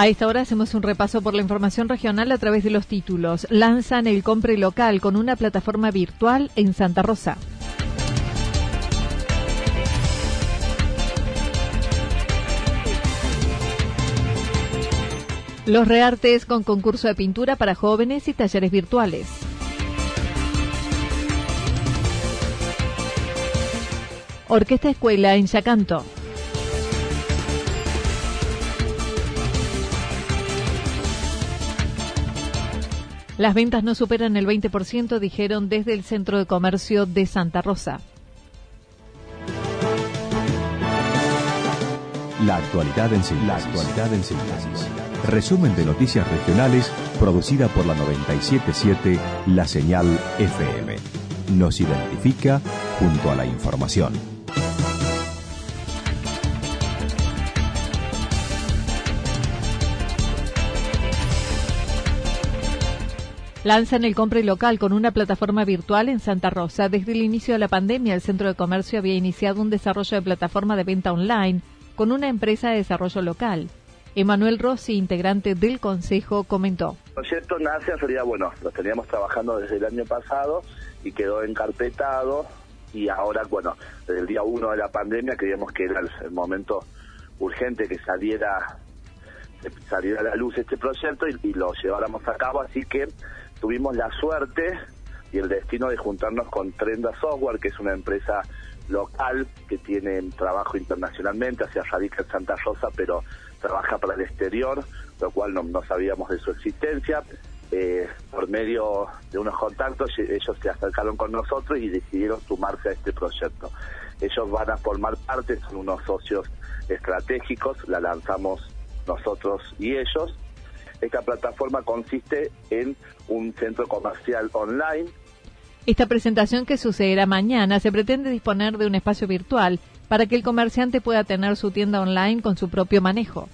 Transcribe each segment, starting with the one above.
A esta hora hacemos un repaso por la información regional a través de los títulos. Lanzan el compre local con una plataforma virtual en Santa Rosa. Los reartes con concurso de pintura para jóvenes y talleres virtuales. Orquesta Escuela en Yacanto. Las ventas no superan el 20%, dijeron desde el Centro de Comercio de Santa Rosa. La actualidad en síntesis. La actualidad en síntesis. Resumen de noticias regionales producida por la 977 La Señal FM. Nos identifica junto a la información. Lanzan el compre local con una plataforma virtual en Santa Rosa. Desde el inicio de la pandemia, el Centro de Comercio había iniciado un desarrollo de plataforma de venta online con una empresa de desarrollo local. Emanuel Rossi, integrante del Consejo, comentó. El proyecto nace en bueno, lo teníamos trabajando desde el año pasado y quedó encarpetado y ahora, bueno, desde el día uno de la pandemia creíamos que era el momento urgente que saliera saliera a la luz este proyecto y lo lleváramos a cabo, así que tuvimos la suerte y el destino de juntarnos con Trenda Software, que es una empresa local que tiene trabajo internacionalmente, hacia radica en Santa Rosa, pero trabaja para el exterior, lo cual no, sabíamos de su existencia. Eh, por medio de unos contactos, ellos se acercaron con nosotros y decidieron sumarse a este proyecto. Ellos van a formar parte, son unos socios estratégicos, la lanzamos nosotros y ellos, esta plataforma consiste en un centro comercial online. Esta presentación que sucederá mañana se pretende disponer de un espacio virtual para que el comerciante pueda tener su tienda online con su propio manejo.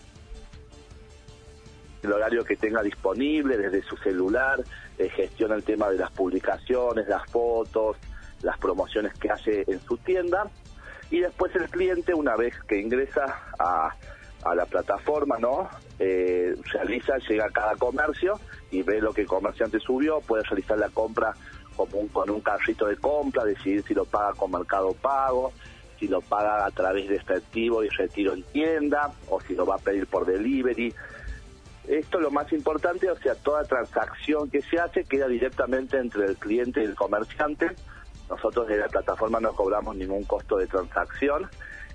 El horario que tenga disponible desde su celular, eh, gestiona el tema de las publicaciones, las fotos, las promociones que hace en su tienda y después el cliente una vez que ingresa a, a la plataforma, ¿no? Eh, realiza, llega a cada comercio y ve lo que el comerciante subió, puede realizar la compra como un, con un carrito de compra, decidir si lo paga con mercado pago, si lo paga a través de efectivo y retiro en tienda, o si lo va a pedir por delivery. Esto es lo más importante, o sea, toda transacción que se hace queda directamente entre el cliente y el comerciante. Nosotros de la plataforma no cobramos ningún costo de transacción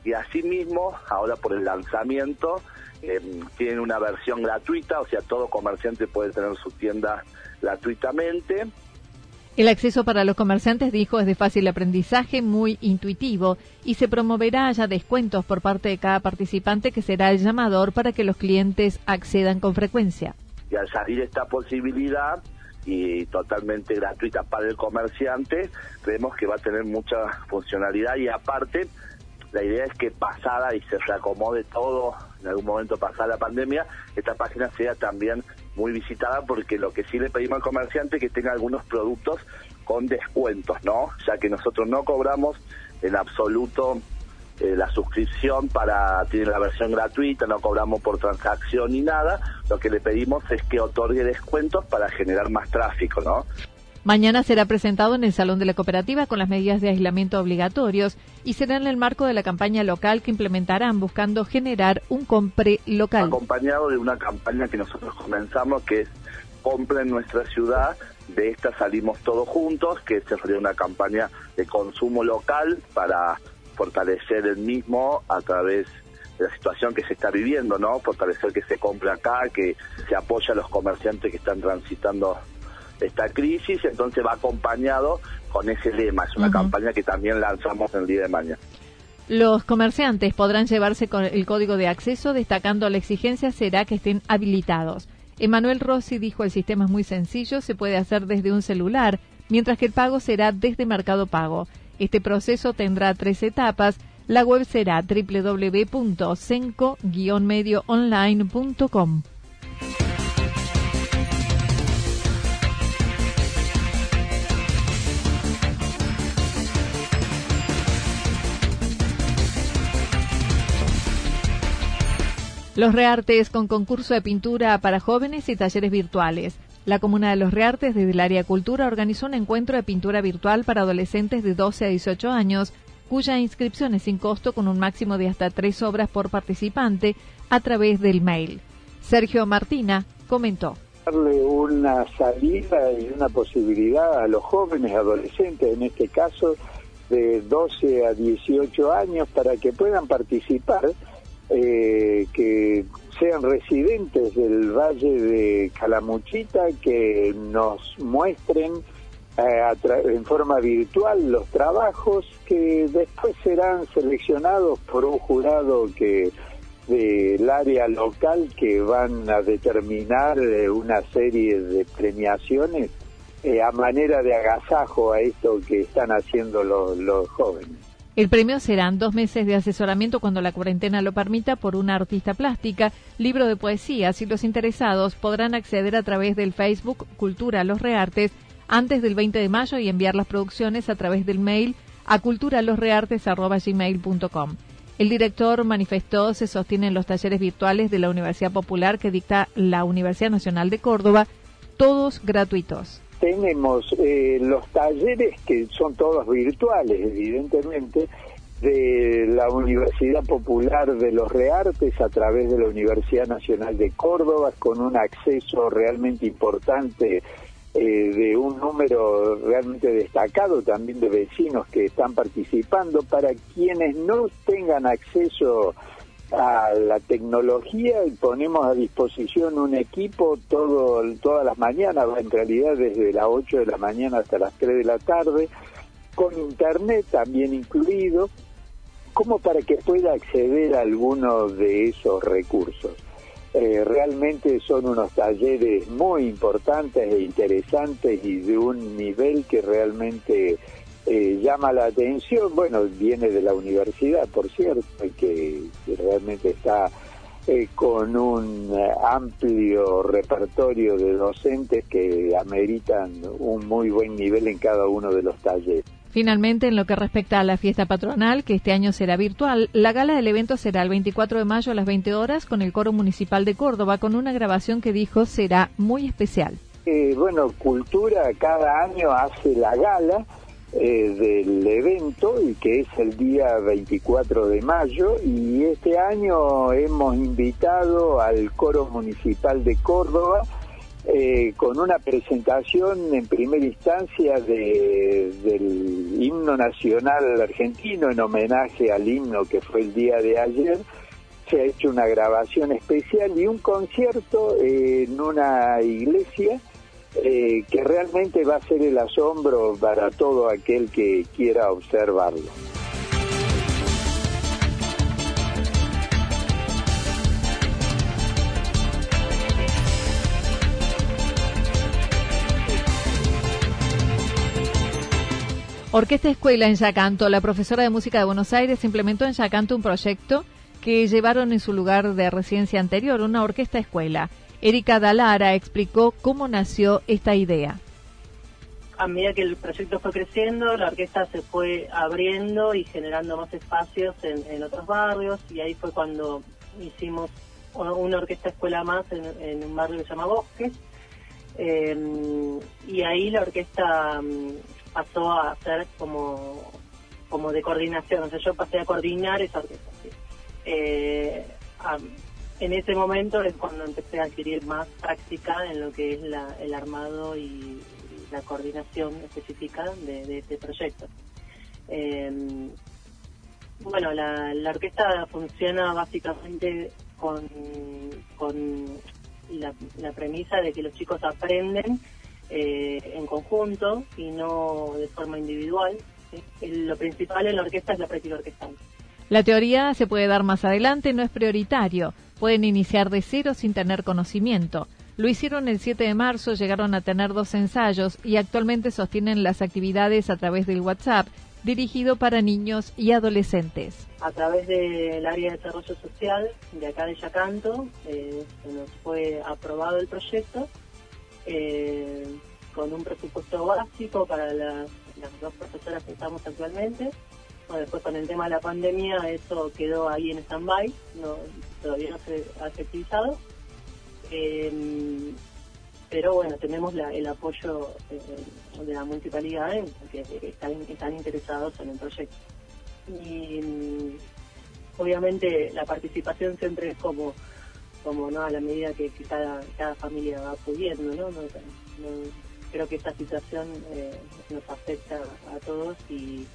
y asimismo, ahora por el lanzamiento, eh, tienen una versión gratuita, o sea, todo comerciante puede tener su tienda gratuitamente. El acceso para los comerciantes, dijo, es de fácil aprendizaje, muy intuitivo, y se promoverá haya descuentos por parte de cada participante que será el llamador para que los clientes accedan con frecuencia. Y al salir esta posibilidad, y totalmente gratuita para el comerciante, creemos que va a tener mucha funcionalidad y aparte la idea es que pasada y se reacomode todo, en algún momento pasada la pandemia, esta página sea también muy visitada porque lo que sí le pedimos al comerciante es que tenga algunos productos con descuentos, ¿no? Ya que nosotros no cobramos en absoluto eh, la suscripción para, tiene la versión gratuita, no cobramos por transacción ni nada, lo que le pedimos es que otorgue descuentos para generar más tráfico, ¿no? Mañana será presentado en el Salón de la Cooperativa con las medidas de aislamiento obligatorios y será en el marco de la campaña local que implementarán buscando generar un compre local. Acompañado de una campaña que nosotros comenzamos que es Compre en nuestra ciudad, de esta salimos todos juntos, que sería una campaña de consumo local para fortalecer el mismo a través de la situación que se está viviendo, ¿no? Fortalecer que se compre acá, que se apoya a los comerciantes que están transitando esta crisis, entonces va acompañado con ese lema. Es una campaña que también lanzamos el día de mañana. Los comerciantes podrán llevarse con el código de acceso, destacando la exigencia será que estén habilitados. Emanuel Rossi dijo el sistema es muy sencillo, se puede hacer desde un celular, mientras que el pago será desde Mercado Pago. Este proceso tendrá tres etapas. La web será www.senco-medioonline.com. Los Reartes con concurso de pintura para jóvenes y talleres virtuales. La Comuna de Los Reartes, desde el área cultura, organizó un encuentro de pintura virtual para adolescentes de 12 a 18 años, cuya inscripción es sin costo con un máximo de hasta tres obras por participante a través del mail. Sergio Martina comentó. Darle una salida y una posibilidad a los jóvenes adolescentes, en este caso de 12 a 18 años, para que puedan participar, eh, que sean residentes del Valle de Calamuchita que nos muestren eh, en forma virtual los trabajos que después serán seleccionados por un jurado que del área local que van a determinar eh, una serie de premiaciones a manera de agasajo a esto que están haciendo los jóvenes. El premio serán dos meses de asesoramiento cuando la cuarentena lo permita por una artista plástica, libro de poesías y los interesados podrán acceder a través del Facebook Cultura Los Reartes antes del 20 de mayo y enviar las producciones a través del mail a culturalosreartes.gmail.com. El director manifestó se sostienen los talleres virtuales de la Universidad Popular que dicta la Universidad Nacional de Córdoba, todos gratuitos tenemos eh, los talleres que son todos virtuales, evidentemente, de la Universidad Popular de los Reartes a través de la Universidad Nacional de Córdoba, con un acceso realmente importante eh, de un número realmente destacado también de vecinos que están participando. Para quienes no tengan acceso a la tecnología y ponemos a disposición un equipo todo todas las mañanas, en realidad desde las 8 de la mañana hasta las 3 de la tarde, con internet también incluido, como para que pueda acceder a algunos de esos recursos. Eh, realmente son unos talleres muy importantes e interesantes y de un nivel que realmente eh, llama la atención, bueno, viene de la universidad, por cierto, que, que realmente está eh, con un eh, amplio repertorio de docentes que ameritan un muy buen nivel en cada uno de los talleres. Finalmente, en lo que respecta a la fiesta patronal, que este año será virtual, la gala del evento será el 24 de mayo a las 20 horas con el Coro Municipal de Córdoba, con una grabación que dijo será muy especial. bueno, Cultura cada año hace la gala eh, del evento y que es el día 24 de mayo y este año hemos invitado al coro municipal de Córdoba eh, con una presentación en primera instancia de, del himno nacional argentino en homenaje al himno que fue el día de ayer. Se ha hecho una grabación especial y un concierto en una iglesia eh, que realmente va a ser el asombro para todo aquel que quiera observarlo. Orquesta Escuela en Yacanto. La profesora de música de Buenos Aires implementó en Yacanto un proyecto que llevaron en su lugar de residencia anterior, una orquesta escuela. Erika Dalara explicó cómo nació esta idea. A medida que el proyecto fue creciendo, la orquesta se fue abriendo y generando más espacios en, otros barrios y ahí fue cuando hicimos una orquesta escuela más en, un barrio que se llama Bosques. Eh, y ahí la orquesta mm, pasó a ser como, como de coordinación, o sea, yo pasé a coordinar esa orquesta. Eh, en ese momento es cuando empecé a adquirir más práctica en lo que es el armado y la coordinación específica de, este proyecto. Em, bueno, la, orquesta funciona básicamente con, con la, la premisa de que los chicos aprenden eh, en conjunto y no de forma individual. Lo principal en la orquesta es la práctica orquestal. La teoría se puede dar más adelante, no es prioritario. Pueden iniciar de cero sin tener conocimiento. Lo hicieron el 7 de marzo, llegaron a tener dos ensayos y actualmente sostienen las actividades a través del WhatsApp, dirigido para niños y adolescentes. A través del área de desarrollo social de acá de Yacanto, eh, se nos fue aprobado el proyecto eh, con un presupuesto básico para las, dos profesoras que estamos actualmente. Después con el tema de la pandemia eso quedó ahí en stand-by, todavía no se ha efectivizado. Eh, pero bueno, tenemos el apoyo eh, de la municipalidad en, que están, interesados en el proyecto. Y mm, obviamente la participación siempre es como como no a la medida que, cada, cada familia va pudiendo, ¿no? creo que esta situación eh, nos afecta a todos y,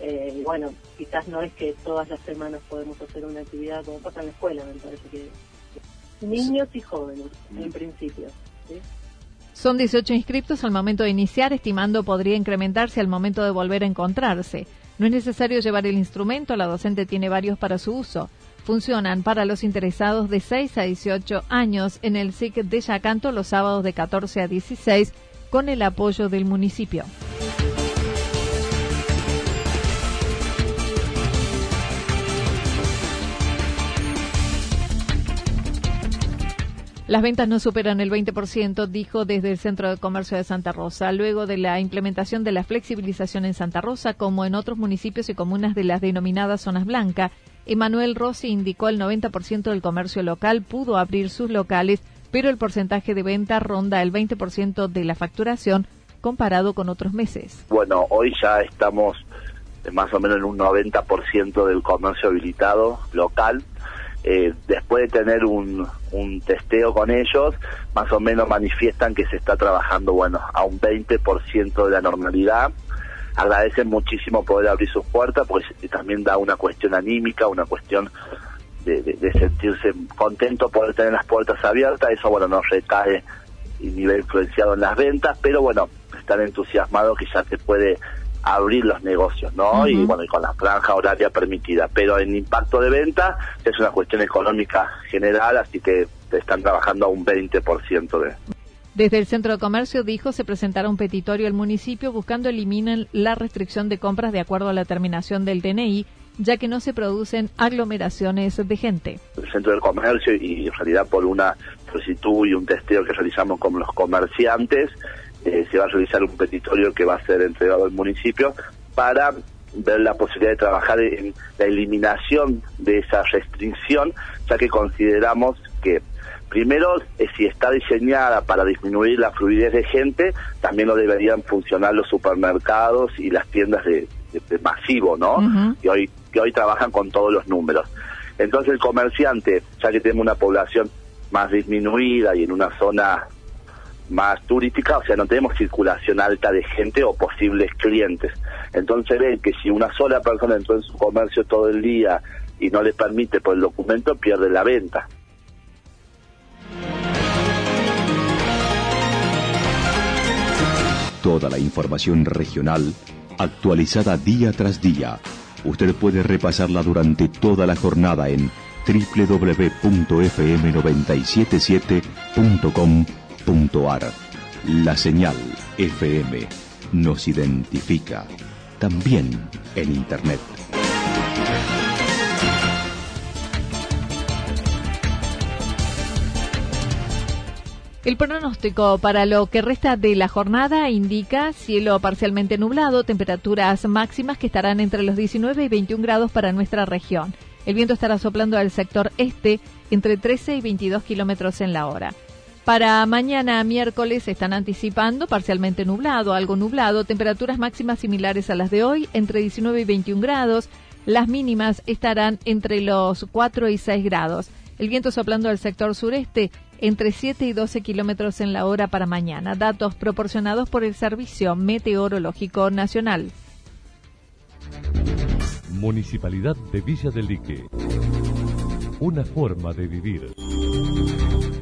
eh, bueno, quizás no es que todas las semanas podemos hacer una actividad como pasa en la escuela, me parece que, niños y jóvenes, en principio. Son 18 inscriptos al momento de iniciar, estimando podría incrementarse al momento de volver a encontrarse. No es necesario llevar el instrumento, la docente tiene varios para su uso funcionan para los interesados de 6 a 18 años en el SIC de Yacanto los sábados de 14 a 16 con el apoyo del municipio. Las ventas no superan el 20%, dijo desde el Centro de Comercio de Santa Rosa. Luego de la implementación de la flexibilización en Santa Rosa, como en otros municipios y comunas de las denominadas zonas blancas, Emanuel Rossi indicó el 90% del comercio local pudo abrir sus locales, pero el porcentaje de venta ronda el 20% de la facturación comparado con otros meses. Bueno, hoy ya estamos más o menos en un 90% del comercio habilitado local. Eh, después de tener un, un testeo con ellos, más o menos manifiestan que se está trabajando, bueno, a un 20% de la normalidad. Agradecen muchísimo poder abrir sus puertas, porque también da una cuestión anímica, una cuestión de, sentirse contento poder tener las puertas abiertas, eso bueno no recae y nivel influenciado en las ventas, pero bueno, están entusiasmados que ya se puede abrir los negocios, ¿no? Y bueno, y con la franja horaria permitida, pero en impacto de venta es una cuestión económica general, así que están trabajando a un 20% de desde el Centro de Comercio dijo se presentará un petitorio al municipio buscando eliminar la restricción de compras de acuerdo a la terminación del DNI, ya que no se producen aglomeraciones de gente. El Centro del Comercio y en realidad por una solicitud y un testeo que realizamos con los comerciantes, eh, se va a realizar un petitorio que va a ser entregado al municipio para ver la posibilidad de trabajar en la eliminación de esa restricción, ya que consideramos que Primero, eh, si está diseñada para disminuir la fluidez de gente, también lo deberían funcionar los supermercados y las tiendas de, masivo, ¿no? que, hoy, que hoy trabajan con todos los números. Entonces el comerciante, ya que tenemos una población más disminuida y en una zona más turística, o sea, no tenemos circulación alta de gente o posibles clientes. Entonces ven que si una sola persona entró en su comercio todo el día y no le permite por el documento, pierde la venta. Toda la información regional actualizada día tras día. Usted puede repasarla durante toda la jornada en www.fm977.com.ar. La señal FM nos identifica también en Internet. El pronóstico para lo que resta de la jornada indica cielo parcialmente nublado, temperaturas máximas que estarán entre los 19 y 21 grados para nuestra región. El viento estará soplando al sector este entre 13 y 22 kilómetros en la hora. Para mañana miércoles están anticipando parcialmente nublado, algo nublado, temperaturas máximas similares a las de hoy, entre 19 y 21 grados. Las mínimas estarán entre los 4 y 6 grados. El viento soplando al sector sureste entre 7 y 12 kilómetros en la hora para mañana. Datos proporcionados por el Servicio Meteorológico Nacional. Municipalidad de Villa del Lique. Una forma de vivir.